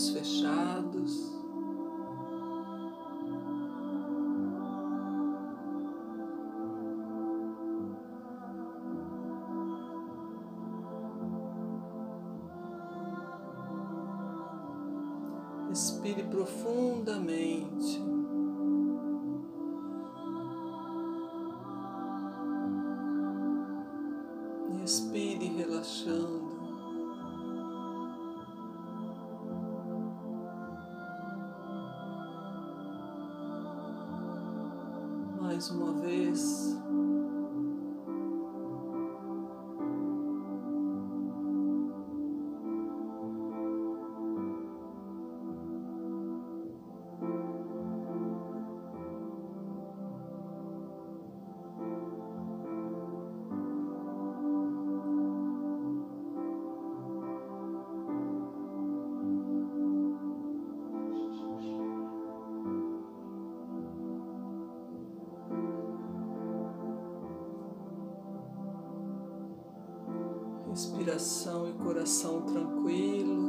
olhos fechados. Respire profundamente. Respire relaxando. Mais uma vez. Respiração e coração tranquilos.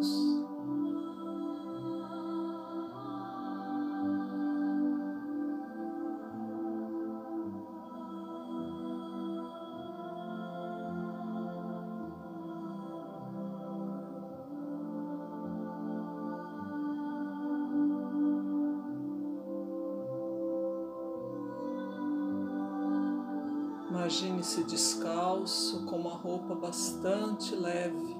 Imagine-se descalço com uma roupa bastante leve.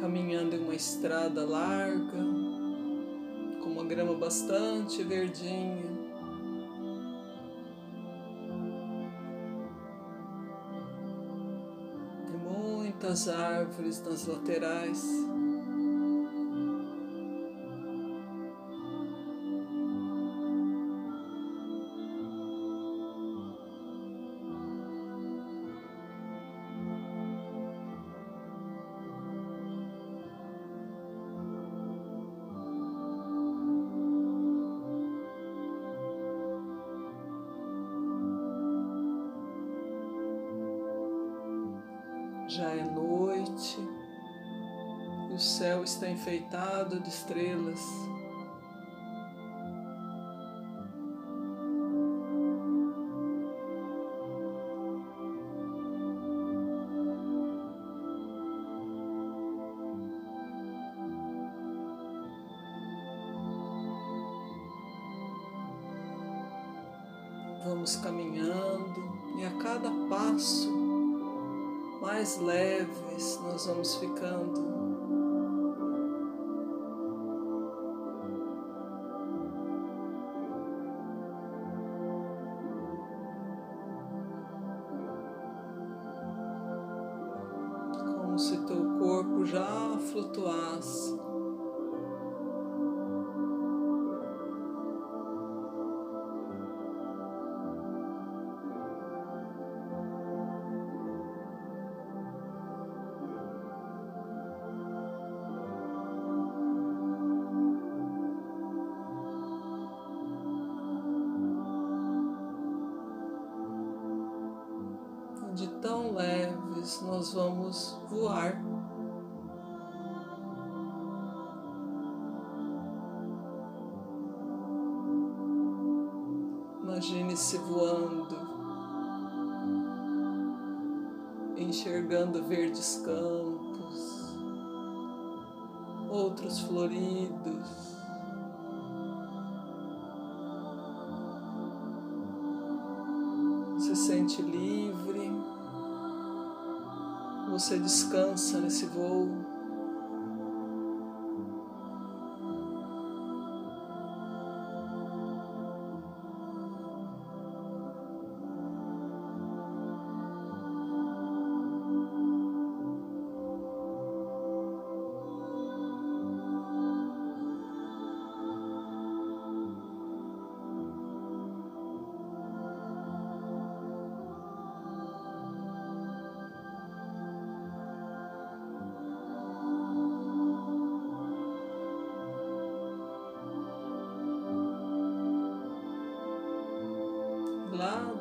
Caminhando em uma estrada larga, com uma grama bastante verdinha. Muitas árvores nas laterais. Já é noite e o céu está enfeitado de estrelas. Vamos caminhando e a cada passo mais leves nós vamos ficando. Como se teu corpo já flutuasse. Nós vamos voar. Imagine-se voando, enxergando verdes campos, outros floridos. Se sente livre, você descansa nesse voo.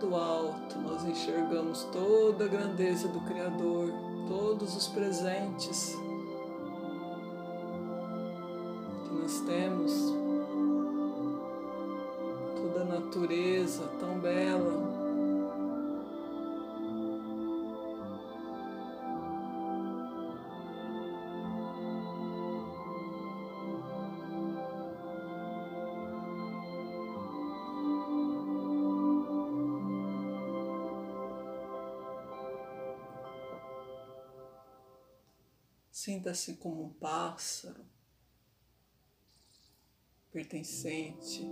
Do alto, nós enxergamos toda a grandeza do Criador, todos os presentes que nós temos, toda a natureza tão bela. Sinta-se como um pássaro pertencente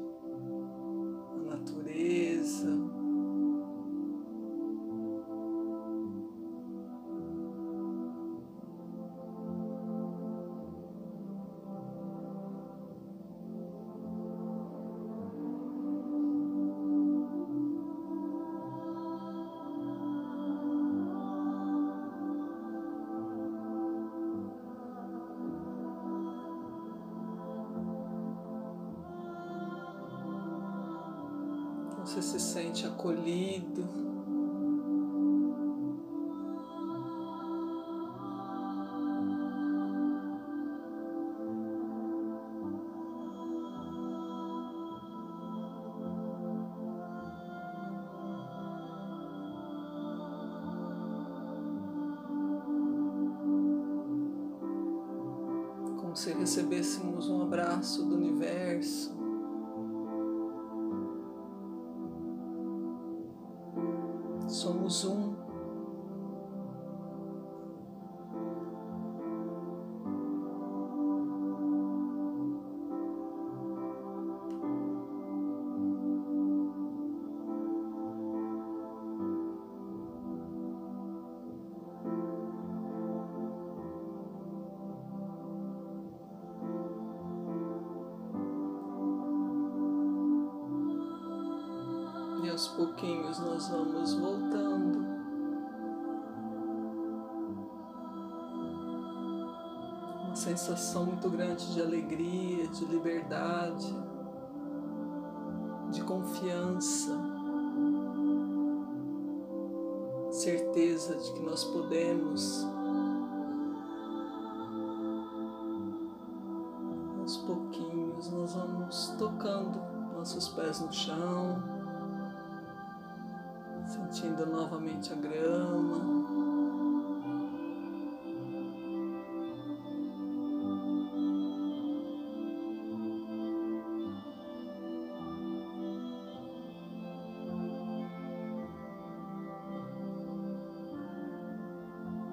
à natureza. Você se sente acolhido. Como se recebêssemos um abraço do universo. Aos pouquinhos nós vamos voltando. Uma sensação muito grande de alegria, de liberdade, de confiança, certeza de que nós podemos. Aos pouquinhos nós vamos tocando nossos pés no chão sentindo novamente a grama.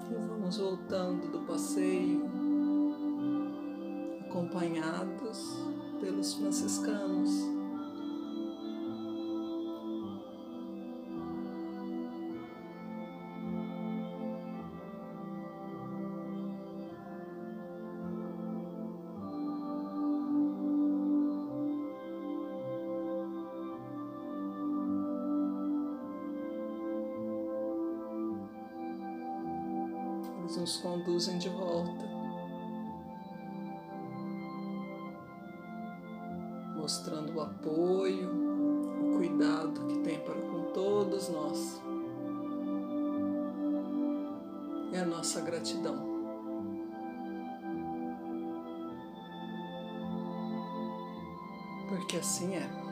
E vamos voltando do passeio, acompanhados pelos franciscanos. Eles nos conduzem de volta, mostrando o apoio, o cuidado que tem para com todos nós e a nossa gratidão. Porque assim é.